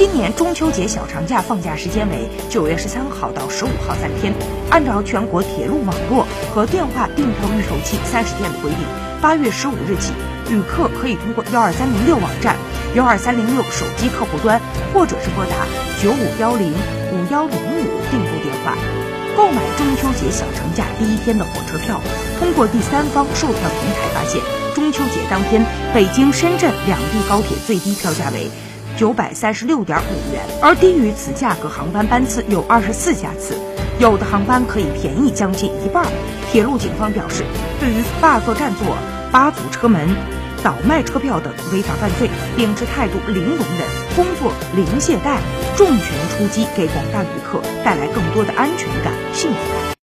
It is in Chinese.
今年中秋节小长假放假时间为九月十三号到十五号三天。按照全国铁路网络和电话订票预售期三十天的规定，八月十五日起，旅客可以通过幺二三零六网站、幺二三零六手机客户端，或者是拨打九五幺零五幺零五订购电话，购买中秋节小长假第一天的火车票。通过第三方售票平台发现，中秋节当天，北京、深圳两地高铁最低票价为。九百三十六点五元，而低于此价格航班班次有二十四架次，有的航班可以便宜将近一半。铁路警方表示，对于霸座占座、扒阻车门、倒卖车票等违法犯罪，秉持态度零容忍，工作零懈怠，重拳出击，给广大旅客带来更多的安全感、幸福感。